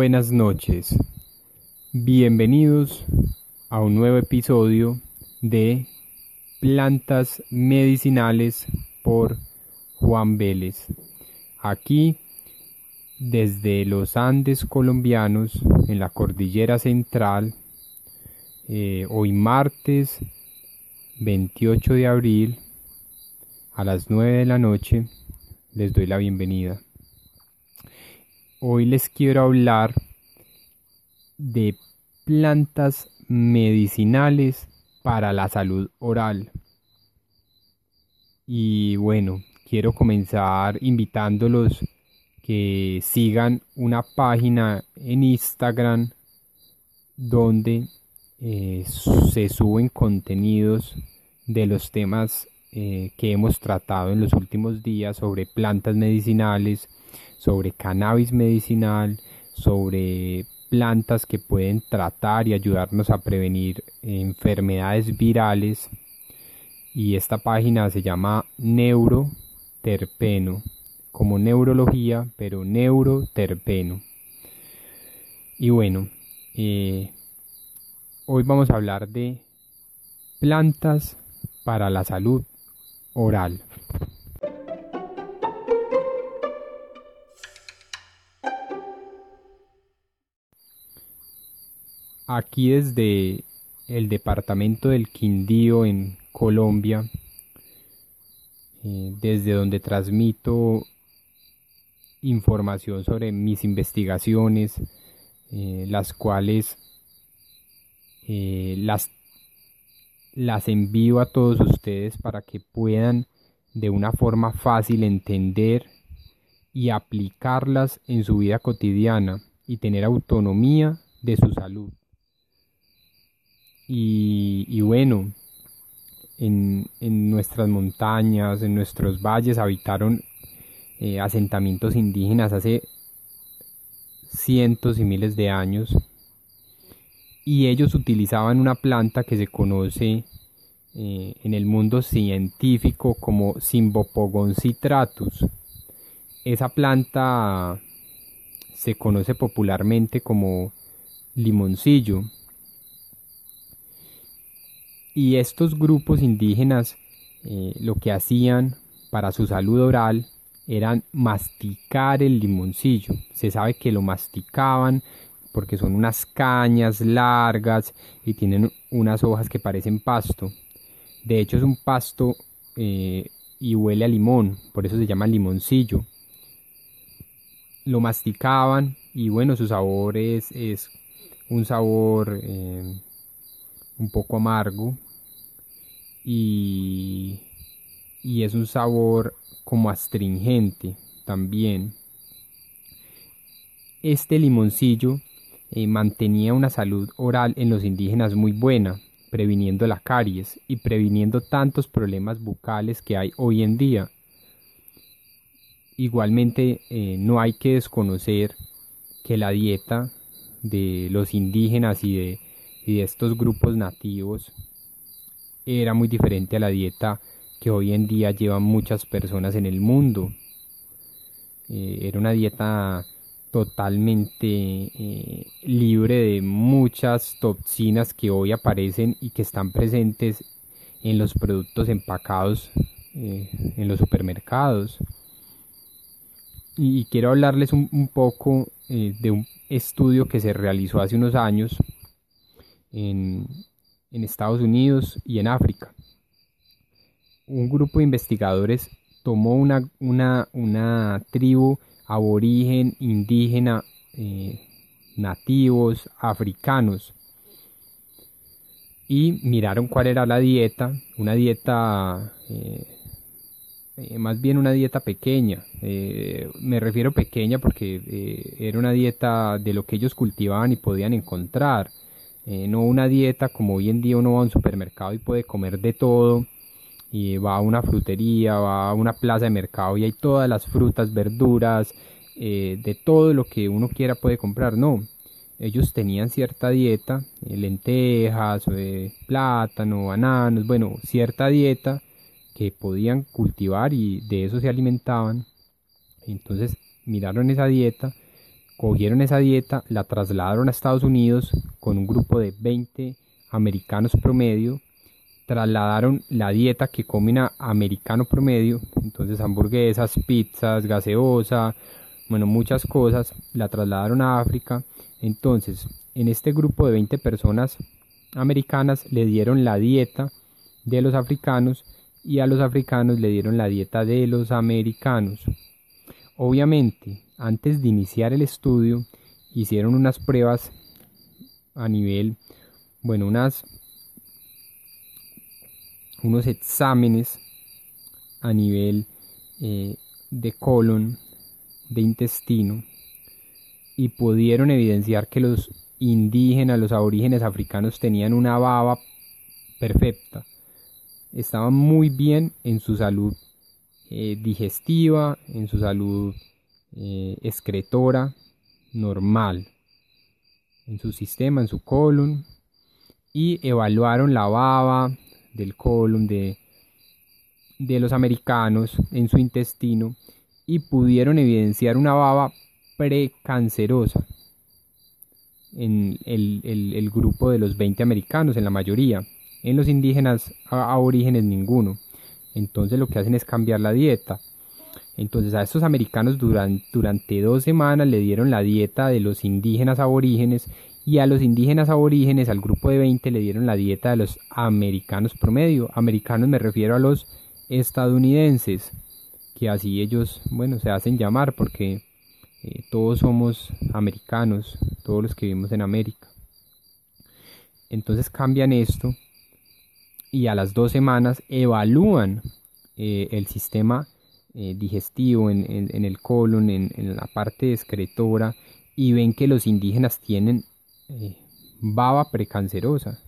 Buenas noches. Bienvenidos a un nuevo episodio de Plantas Medicinales por Juan Vélez. Aquí desde los Andes colombianos en la cordillera central, eh, hoy martes 28 de abril a las 9 de la noche, les doy la bienvenida. Hoy les quiero hablar de plantas medicinales para la salud oral. Y bueno, quiero comenzar invitándolos que sigan una página en Instagram donde eh, se suben contenidos de los temas eh, que hemos tratado en los últimos días sobre plantas medicinales, sobre cannabis medicinal, sobre plantas que pueden tratar y ayudarnos a prevenir enfermedades virales. Y esta página se llama Neuroterpeno, como neurología, pero neuroterpeno. Y bueno, eh, hoy vamos a hablar de plantas para la salud oral. Aquí desde el departamento del Quindío en Colombia, eh, desde donde transmito información sobre mis investigaciones, eh, las cuales eh, las las envío a todos ustedes para que puedan de una forma fácil entender y aplicarlas en su vida cotidiana y tener autonomía de su salud. Y, bueno, en, nuestras montañas, en nuestros valles habitaron eh, asentamientos indígenas hace cientos y miles de años y ellos utilizaban una planta que se conoce eh, en el mundo científico como Symbopogon citratus. Esa planta se conoce popularmente como limoncillo. Y estos grupos indígenas eh, lo que hacían para su salud oral eran masticar el limoncillo. Se sabe que lo masticaban porque son unas cañas largas y tienen unas hojas que parecen pasto. De hecho es un pasto eh, y huele a limón, por eso se llama limoncillo. Lo masticaban y bueno, su sabor es, un sabor eh, un poco amargo y, y es un sabor como astringente también. Este limoncillo eh, mantenía una salud oral en los indígenas muy buena, previniendo la caries y previniendo tantos problemas bucales que hay hoy en día. Igualmente, eh, no hay que desconocer que la dieta de los indígenas y de, estos grupos nativos era muy diferente a la dieta que hoy en día llevan muchas personas en el mundo. Eh, era una dieta totalmente eh, libre de muchas toxinas que hoy aparecen y que están presentes en los productos empacados eh, en los supermercados. Y, quiero hablarles un, poco eh, de un estudio que se realizó hace unos años en, en Estados Unidos y en África. Un grupo de investigadores tomó una, una, una tribu aborigen, indígena, eh, nativos, africanos. Y miraron cuál era la dieta, una dieta, eh, eh, más bien una dieta pequeña. me refiero pequeña porque era una dieta de lo que ellos cultivaban y podían encontrar. no una dieta como hoy en día uno va a un supermercado y puede comer de todo y va a una frutería, va a una plaza de mercado y hay todas las frutas, verduras, eh, de todo lo que uno quiera puede comprar, no. Ellos tenían cierta dieta, eh, lentejas, eh, plátano, bananos, bueno, cierta dieta que podían cultivar y de eso se alimentaban. Entonces miraron esa dieta, cogieron esa dieta, la trasladaron a Estados Unidos con un grupo de 20 americanos promedio, trasladaron la dieta que comen a americano promedio, entonces hamburguesas, pizzas, gaseosa, bueno, muchas cosas, la trasladaron a África. Entonces, en este grupo de 20 personas americanas le dieron la dieta de los africanos y a los africanos le dieron la dieta de los americanos. Obviamente, antes de iniciar el estudio, hicieron unas pruebas a nivel, bueno, unas unos exámenes a nivel eh, de colon, de intestino, y pudieron evidenciar que los indígenas, los aborígenes africanos tenían una baba perfecta. Estaban muy bien en su salud eh, digestiva, en su salud eh, excretora normal, en su sistema, en su colon, y evaluaron la baba del colon de, de los americanos en su intestino y pudieron evidenciar una baba precancerosa en el, el, grupo de los 20 americanos, en la mayoría. En los indígenas aborígenes ninguno. Entonces lo que hacen es cambiar la dieta. Entonces a estos americanos durante, durante dos semanas le dieron la dieta de los indígenas aborígenes y a los indígenas aborígenes, al grupo de 20, le dieron la dieta de los americanos promedio. Americanos me refiero a los estadounidenses, que así ellos, bueno, se hacen llamar porque eh, todos somos americanos, todos los que vivimos en América. Entonces cambian esto y a las dos semanas evalúan eh, el sistema eh, digestivo en, el colon, en, la parte excretora y ven que los indígenas tienen eh, baba precancerosa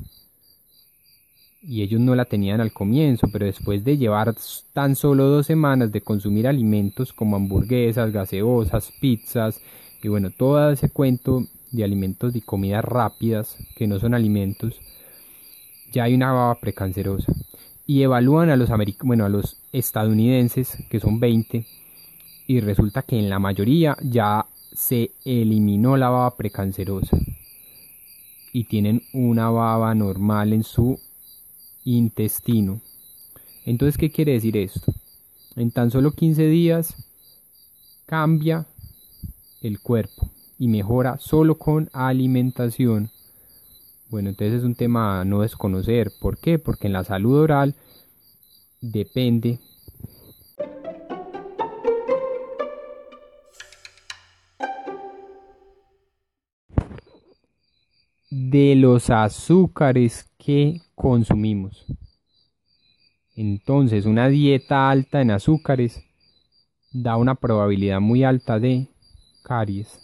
y ellos no la tenían al comienzo, pero después de llevar tan solo dos semanas de consumir alimentos como hamburguesas, gaseosas, pizzas y bueno, todo ese cuento de alimentos y comidas rápidas que no son alimentos, ya hay una baba precancerosa. Y evalúan a los, bueno, a los estadounidenses, que son 20, y resulta que en la mayoría ya se eliminó la baba precancerosa. Y tienen una baba normal en su intestino. Entonces, ¿qué quiere decir esto? En tan solo 15 días cambia el cuerpo y mejora solo con alimentación bueno, entonces es un tema a no desconocer. ¿Por qué? Porque en la salud oral depende de los azúcares que consumimos. Entonces, una dieta alta en azúcares da una probabilidad muy alta de caries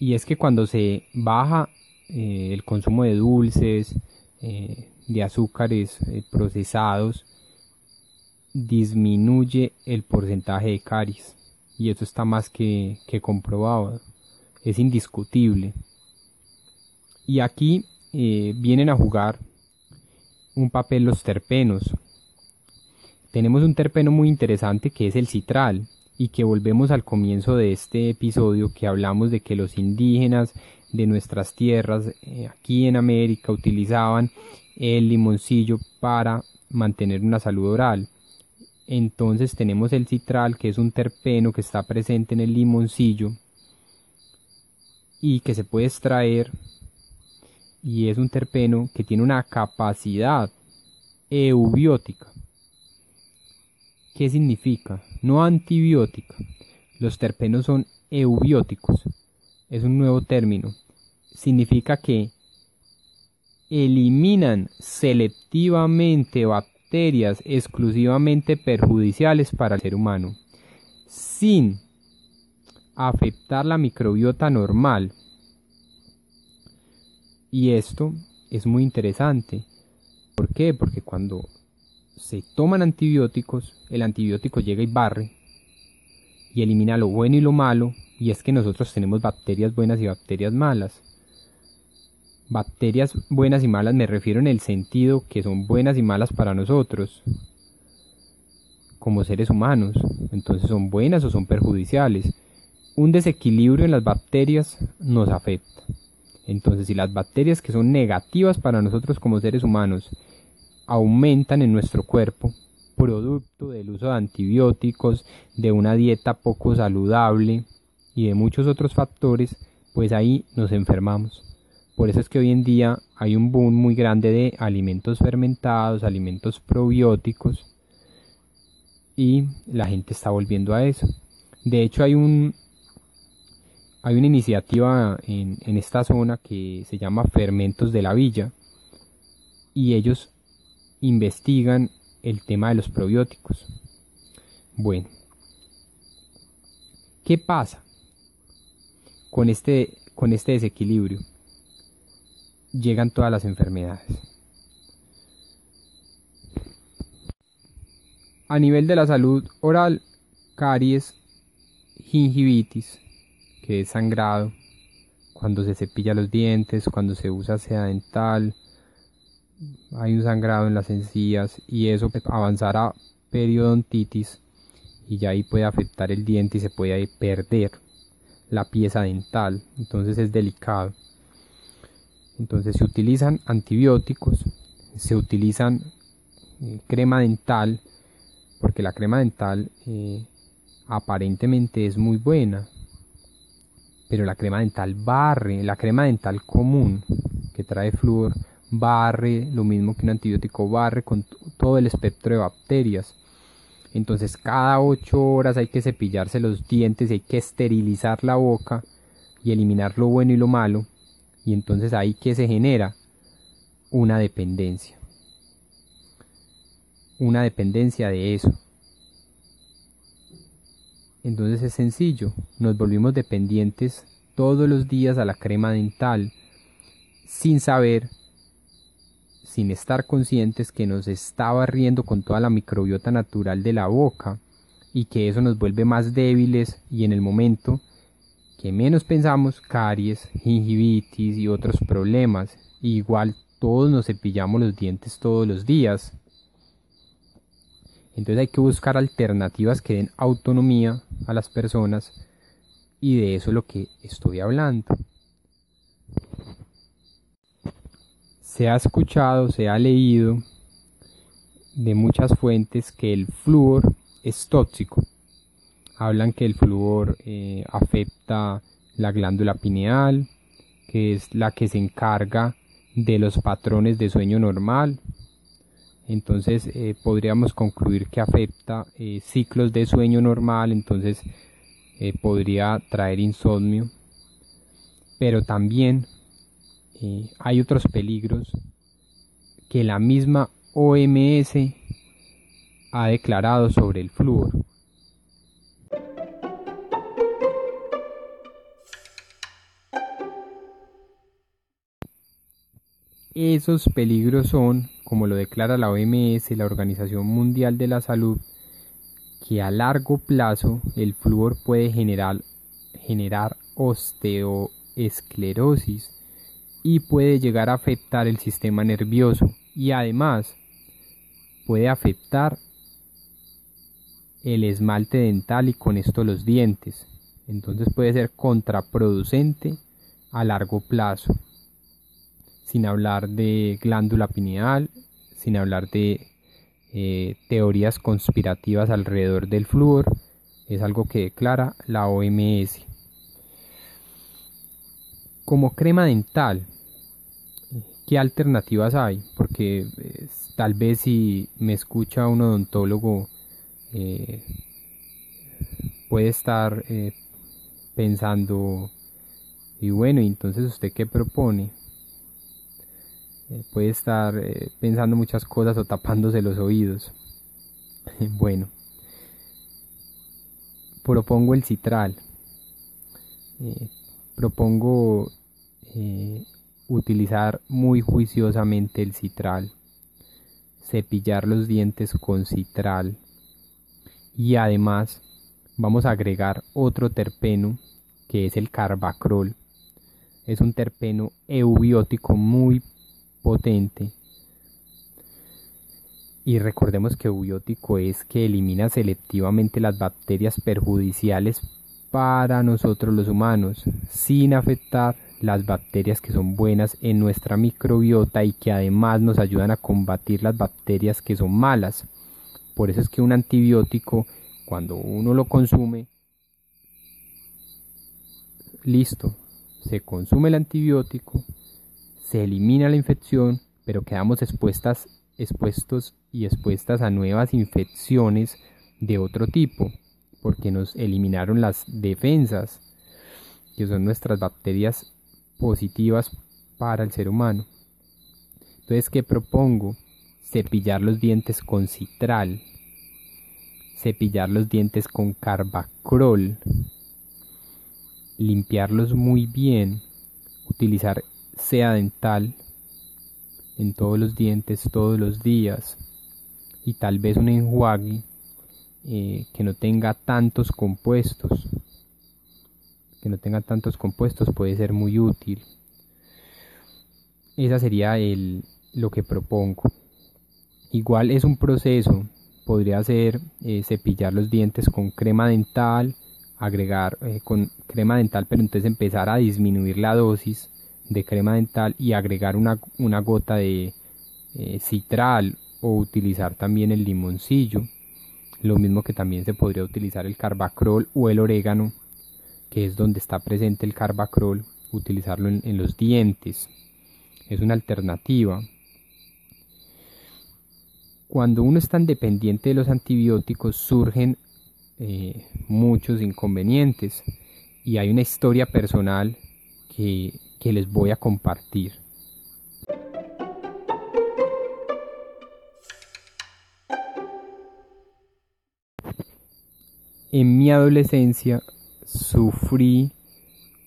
y es que cuando se baja eh, el consumo de dulces, eh, de azúcares eh, procesados, disminuye el porcentaje de caries. Y eso está más que, que comprobado, es indiscutible. Y aquí vienen a jugar un papel los terpenos. Tenemos un terpeno muy interesante que es el citral y que volvemos al comienzo de este episodio que hablamos de que los indígenas de nuestras tierras eh, aquí en América utilizaban el limoncillo para mantener una salud oral. Entonces tenemos el citral que es un terpeno que está presente en el limoncillo y que se puede extraer y es un terpeno que tiene una capacidad eubiótica ¿Qué significa? No antibiótica. Los terpenos son eubióticos. Es un nuevo término. Significa que eliminan selectivamente bacterias exclusivamente perjudiciales para el ser humano, sin afectar la microbiota normal. Y esto es muy interesante. ¿Por qué? Porque cuando se toman antibióticos, el antibiótico llega y barre y elimina lo bueno y lo malo, y es que nosotros tenemos bacterias buenas y bacterias malas. Bacterias buenas y malas me refiero en el sentido que son buenas y malas para nosotros, como seres humanos, entonces son buenas o son perjudiciales. un desequilibrio en las bacterias nos afecta. Entonces, si las bacterias que son negativas para nosotros como seres humanos aumentan en nuestro cuerpo, producto del uso de antibióticos, de una dieta poco saludable y de muchos otros factores, pues ahí nos enfermamos. Por eso es que hoy en día hay un boom muy grande de alimentos fermentados, alimentos probióticos y la gente está volviendo a eso. De hecho hay un hay una iniciativa en, esta zona que se llama Fermentos de la Villa y ellos investigan el tema de los probióticos. Bueno, ¿qué pasa con este, con este desequilibrio? llegan todas las enfermedades. A nivel de la salud oral, caries, gingivitis, que es sangrado, cuando se cepilla los dientes, cuando se usa seda dental, hay un sangrado en las encías y eso avanzará a periodontitis y ya ahí puede afectar el diente y se puede perder la pieza dental, entonces es delicado. Entonces se utilizan antibióticos, se utilizan eh, crema dental, porque la crema dental eh, aparentemente es muy buena, pero la crema dental barre, la crema dental común que trae flúor barre, lo mismo que un antibiótico barre con todo el espectro de bacterias. Entonces cada 8 horas hay que cepillarse los dientes, hay que esterilizar la boca y eliminar lo bueno y lo malo y entonces ahí que se genera una dependencia. Una dependencia de eso. Entonces es sencillo, nos volvimos dependientes todos los días a la crema dental sin saber, sin estar conscientes que nos estaba riendo con toda la microbiota natural de la boca y que eso nos vuelve más débiles y en el momento que menos pensamos caries, gingivitis y otros problemas. Igual todos nos cepillamos los dientes todos los días. Entonces hay que buscar alternativas que den autonomía a las personas y de eso es lo que estoy hablando. Se ha escuchado, se ha leído de muchas fuentes que el flúor es tóxico hablan que el flúor eh, afecta la glándula pineal, que es la que se encarga de los patrones de sueño normal. Entonces eh, podríamos concluir que afecta eh, ciclos de sueño normal, entonces podría traer insomnio. Pero también hay otros peligros que la misma OMS ha declarado sobre el flúor. Esos peligros son, como lo declara la OMS, la Organización Mundial de la Salud, que a largo plazo el flúor puede generar, generar osteoesclerosis y puede llegar a afectar el sistema nervioso y además puede afectar el esmalte dental y con esto los dientes. Entonces puede ser contraproducente a largo plazo sin hablar de glándula pineal, sin hablar de eh, teorías conspirativas alrededor del flúor, es algo que declara la OMS. Como crema dental, ¿qué alternativas hay? Porque pues, tal vez si me escucha un odontólogo, eh, puede estar eh, pensando, y bueno, entonces usted qué propone? Eh, puede estar eh, pensando muchas cosas o tapándose los oídos. bueno, propongo el citral. Eh, propongo utilizar muy juiciosamente el citral. Cepillar los dientes con citral. Y además vamos a agregar otro terpeno que es el carbacrol. Es un terpeno eubiótico muy potente. Y recordemos que eubiótico es que elimina selectivamente las bacterias perjudiciales para nosotros los humanos, sin afectar las bacterias que son buenas en nuestra microbiota y que además nos ayudan a combatir las bacterias que son malas. Por eso es que un antibiótico, cuando uno lo consume, listo, se consume el antibiótico, se elimina la infección, pero quedamos expuestas, expuestos y expuestas a nuevas infecciones de otro tipo, porque nos eliminaron las defensas, que son nuestras bacterias positivas para el ser humano. Entonces, ¿qué propongo? Cepillar los dientes con citral, cepillar los dientes con carbacrol, limpiarlos muy bien, utilizar sea dental en todos los dientes todos los días y tal vez un enjuague eh, que no tenga tantos compuestos que no tenga tantos compuestos puede ser muy útil. Esa sería el, lo que propongo. Igual es un proceso podría ser eh, cepillar los dientes con crema dental agregar eh, con crema dental, pero entonces empezar a disminuir la dosis de crema dental y agregar una, gota de eh, citral o utilizar también el limoncillo. Lo mismo que también se podría utilizar el carbacrol o el orégano, que es donde está presente el carbacrol, utilizarlo en, en los dientes. Es una alternativa. Cuando uno es tan dependiente de los antibióticos surgen eh, muchos inconvenientes y hay una historia personal que, que les voy a compartir. En mi adolescencia sufrí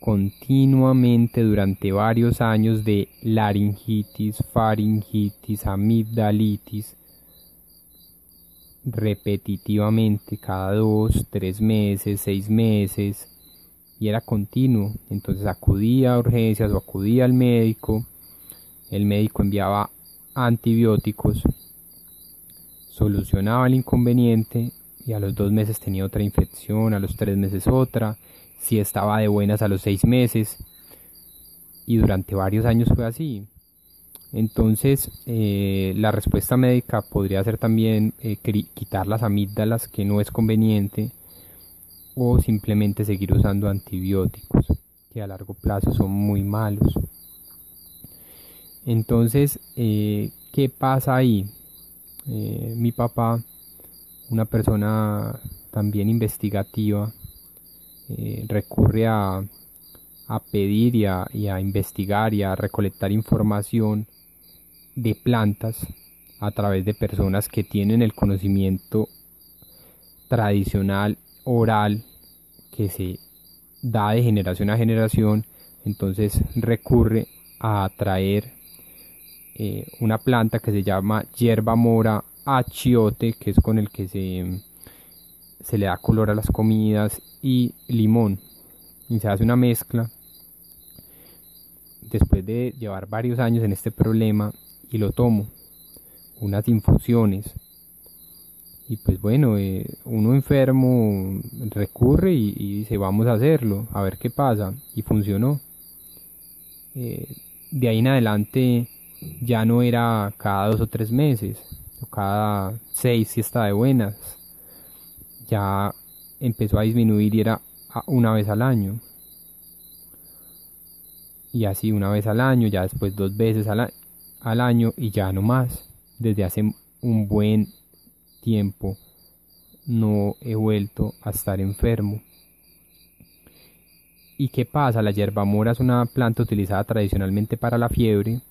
continuamente durante varios años de laringitis, faringitis, amigdalitis, repetitivamente cada dos, tres meses, seis meses y era continuo. Entonces acudía a urgencias o acudía al médico. El médico enviaba antibióticos, solucionaba el inconveniente y a los dos meses tenía otra infección, a los tres meses otra, si estaba de buenas a los seis meses y durante varios años fue así. Entonces, eh, la respuesta médica podría ser también eh, quitar las amígdalas, que no es conveniente, o simplemente seguir usando antibióticos, que a largo plazo son muy malos. Entonces, eh, ¿qué pasa ahí? mi papá, una persona también investigativa, recurre a, pedir y a investigar y a recolectar información de plantas a través de personas que tienen el conocimiento tradicional oral que se da de generación a generación entonces recurre a traer eh, una planta que se llama hierba mora achiote que es con el que se, se le da color a las comidas y limón y se hace una mezcla después de llevar varios años en este problema y lo tomo. Unas infusiones. Y pues bueno, eh, uno enfermo recurre y, dice vamos a hacerlo, a ver qué pasa. Y funcionó. Eh, de ahí en adelante ya no era cada dos o tres meses, o cada seis si está de buenas. Ya empezó a disminuir y era una vez al año. Y así una vez al año, ya después dos veces al al año y ya no más. Desde hace un buen tiempo no he vuelto a estar enfermo. ¿Y qué pasa? La hierba mora es una planta utilizada tradicionalmente para la fiebre.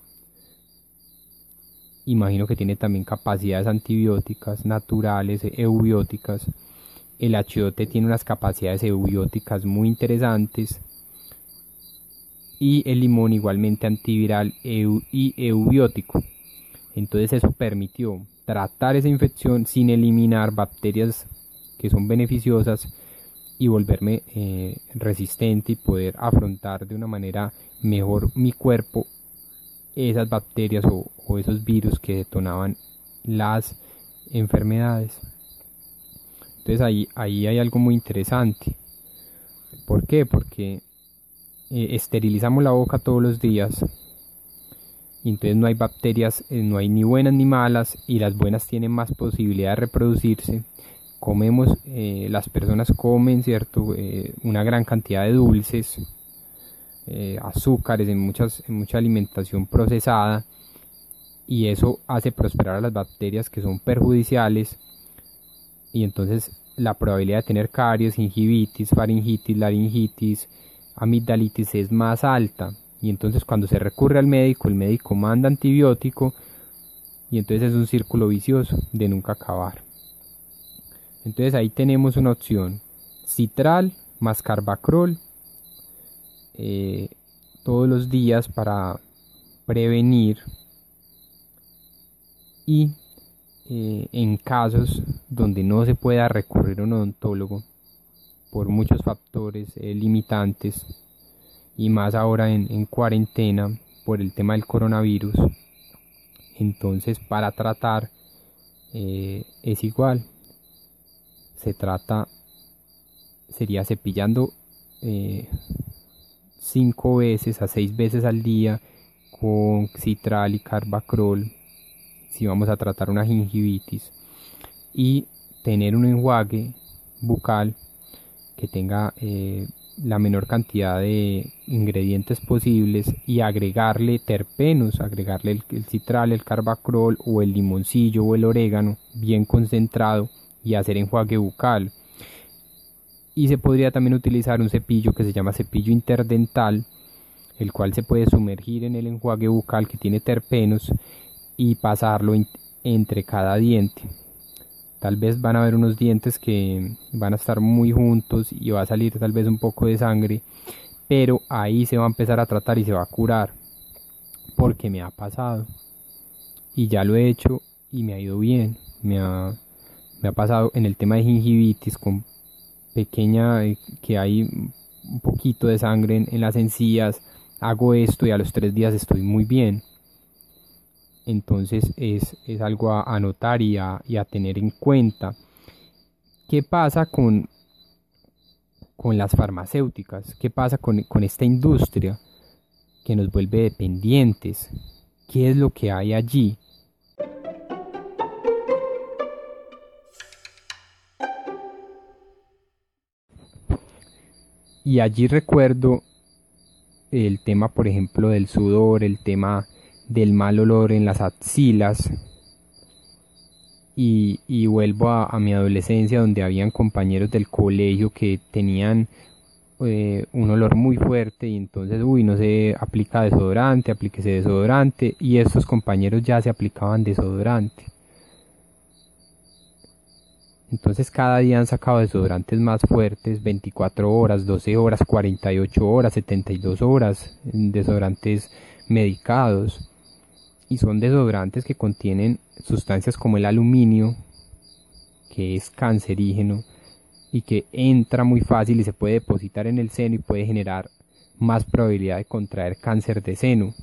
Imagino que tiene también capacidades antibióticas, naturales, eubióticas. El achiote tiene unas capacidades eubióticas muy interesantes y el limón igualmente antiviral y eubiótico. Entonces eso permitió tratar esa infección sin eliminar bacterias que son beneficiosas y volverme eh, resistente y poder afrontar de una manera mejor mi cuerpo esas bacterias o, esos virus que detonaban las enfermedades. Entonces ahí, ahí hay algo muy interesante. ¿Por qué? Porque eh, esterilizamos la boca todos los días y entonces no hay bacterias, eh, no hay ni buenas ni malas y las buenas tienen más posibilidad de reproducirse. Comemos, eh, las personas comen, ¿cierto? una gran cantidad de dulces, azúcares, en, muchas, en mucha alimentación procesada y eso hace prosperar a las bacterias que son perjudiciales y entonces la probabilidad de tener caries, gingivitis, faringitis, laringitis, amigdalitis es más alta y entonces cuando se recurre al médico, el médico manda antibiótico y entonces es un círculo vicioso de nunca acabar. Entonces ahí tenemos una opción, citral más carbacrol eh, todos los días para prevenir y eh, en casos donde no se pueda recurrir a un odontólogo por muchos factores eh, limitantes y más ahora en, cuarentena por el tema del coronavirus. Entonces para tratar eh, es igual. Se trata sería cepillando cinco veces a seis veces al día con citral y carbacrol si vamos a tratar una gingivitis y tener un enjuague bucal que tenga eh, la menor cantidad de ingredientes posibles y agregarle terpenos, agregarle el, citral, el carbacrol o el limoncillo o el orégano bien concentrado y hacer enjuague bucal. Y se podría también utilizar un cepillo que se llama cepillo interdental, el cual se puede sumergir en el enjuague bucal que tiene terpenos y pasarlo entre cada diente. Tal vez van a haber unos dientes que van a estar muy juntos y va a salir tal vez un poco de sangre, pero ahí se va a empezar a tratar y se va a curar porque me ha pasado y ya lo he hecho y me ha ido bien. Me ha, me ha pasado en el tema de gingivitis con pequeña eh, que hay un poquito de sangre en, en las encías. Hago esto y a los tres días estoy muy bien entonces es, algo a anotar y a, tener en cuenta. ¿Qué pasa con, con las farmacéuticas? ¿Qué pasa con, con esta industria que nos vuelve dependientes? ¿Qué es lo que hay allí? Y allí recuerdo el tema, por ejemplo, del sudor, el tema del mal olor en las axilas. Y, vuelvo a, mi adolescencia donde habían compañeros del colegio que tenían eh, un olor muy fuerte y entonces uy no se aplica desodorante aplíquese desodorante y estos compañeros ya se aplicaban desodorante. Entonces cada día han sacado desodorantes más fuertes, 24 horas, 12 horas, 48 horas, 72 horas, desodorantes medicados y son desodorantes que contienen sustancias como el aluminio, que es cancerígeno y que entra muy fácil y se puede depositar en el seno y puede generar más probabilidad de contraer cáncer de seno.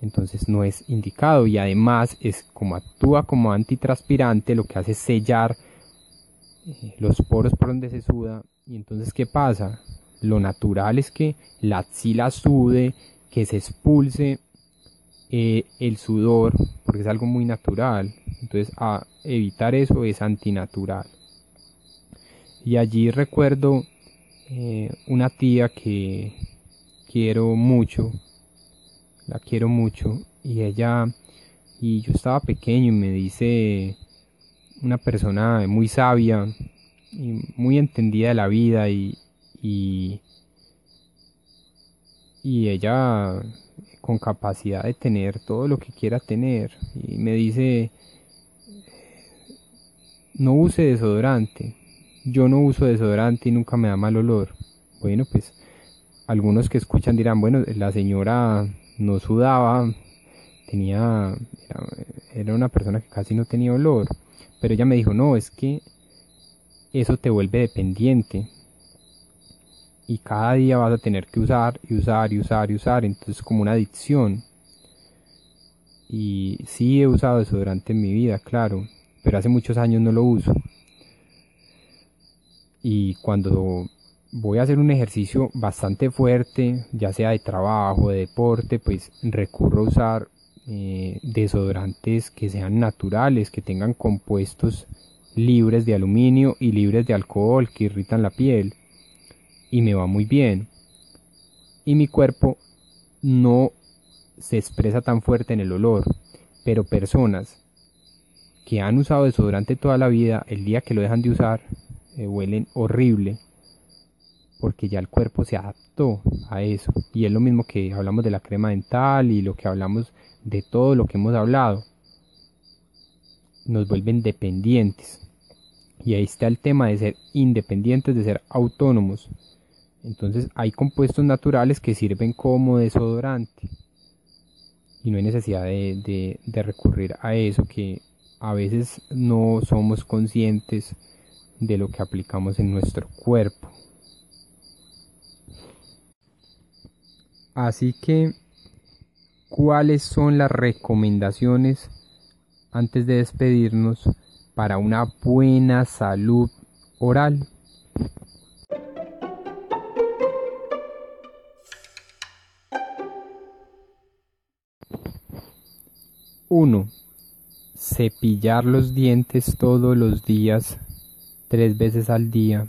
Entonces no es indicado y además es como actúa como antitranspirante, lo que hace es sellar eh, los poros por donde se suda y entonces ¿qué pasa? Lo natural es que la axila sude, que se expulse eh, el sudor, porque es algo muy natural. Entonces, a evitar eso es antinatural. Y allí recuerdo eh, una tía que quiero mucho, la quiero mucho, y ella, y yo estaba pequeño y me dice una persona muy sabia y muy entendida de la vida y, y, y ella con capacidad de tener todo lo que quiera tener. Y me dice, no use desodorante. Yo no uso desodorante y nunca me da mal olor. Bueno, pues algunos que escuchan dirán, bueno, la señora no sudaba, tenía, era, era una persona que casi no tenía olor. Pero ella me dijo, no, es que eso te vuelve dependiente y cada día vas a tener que usar y usar y usar y usar, entonces como una adicción. Y sí he usado desodorante en mi vida, claro, pero hace muchos años no lo uso. Y cuando voy a hacer un ejercicio bastante fuerte, ya sea de trabajo, de deporte, pues recurro a usar eh, desodorantes que sean naturales, que tengan compuestos libres de aluminio y libres de alcohol que irritan la piel. Y me va muy bien. Y mi cuerpo no se expresa tan fuerte en el olor. Pero personas que han usado desodorante toda la vida, el día que lo dejan de usar, eh, huelen horrible. Porque ya el cuerpo se adaptó a eso. Y es lo mismo que hablamos de la crema dental y lo que hablamos de todo lo que hemos hablado. Nos vuelven dependientes. Y ahí está el tema de ser independientes, de ser autónomos. Entonces hay compuestos naturales que sirven como desodorante. Y no hay necesidad de, recurrir a eso que a veces no somos conscientes de lo que aplicamos en nuestro cuerpo. Así que, ¿cuáles son las recomendaciones antes de despedirnos para una buena salud oral. Uno, cepillar los dientes todos los días, tres veces al día.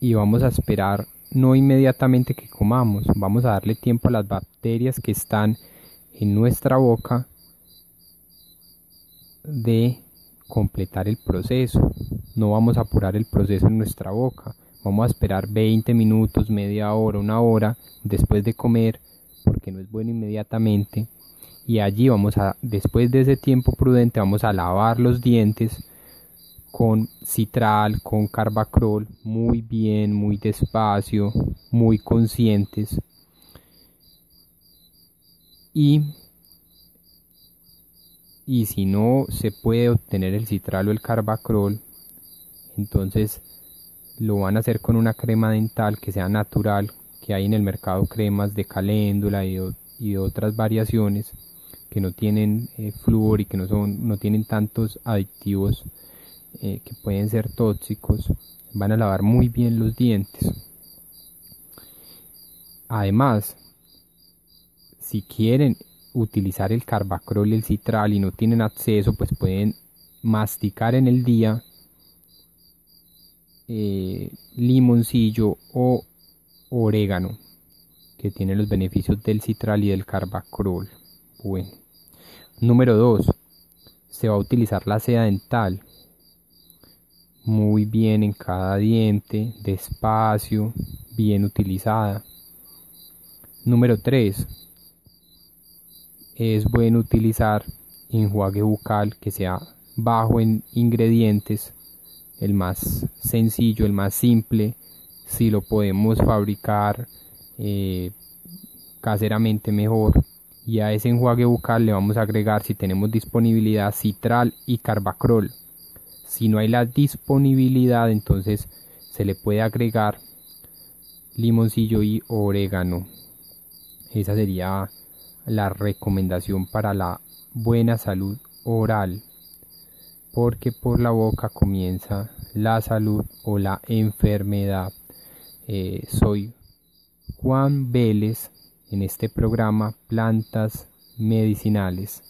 Y vamos a esperar no inmediatamente que comamos, vamos a darle tiempo a las bacterias que están en nuestra boca de completar el proceso. No vamos a apurar el proceso en nuestra boca. Vamos a esperar 20 minutos, media hora, una hora después de comer, porque no es bueno inmediatamente. Y allí vamos a, después de ese tiempo prudente, vamos a lavar los dientes con citral, con carbacrol, muy bien, muy despacio, muy conscientes. Y y si no se puede obtener el citral o el carbacrol, entonces lo van a hacer con una crema dental que sea natural, que hay en el mercado cremas de caléndula y, y otras variaciones que no tienen eh, flúor y que no, son, no tienen tantos aditivos eh, que pueden ser tóxicos. Van a lavar muy bien los dientes. Además, si quieren utilizar el carbacrol y el citral y no tienen acceso, pues pueden masticar en el día eh, limoncillo o orégano, que tiene los beneficios del citral y del carbacrol. Bueno. Número 2. Se va a utilizar la seda dental. Muy bien en cada diente, despacio, bien utilizada. Número 3 es bueno utilizar enjuague bucal que sea bajo en ingredientes, el más sencillo, el más simple, si lo podemos fabricar eh, caseramente mejor. Y a ese enjuague bucal le vamos a agregar si tenemos disponibilidad citral y carbacrol. Si no hay la disponibilidad, entonces se le puede agregar limoncillo y orégano. Esa sería la recomendación para la buena salud oral, porque por la boca comienza la salud o la enfermedad. Eh, soy Juan Vélez en este programa plantas medicinales.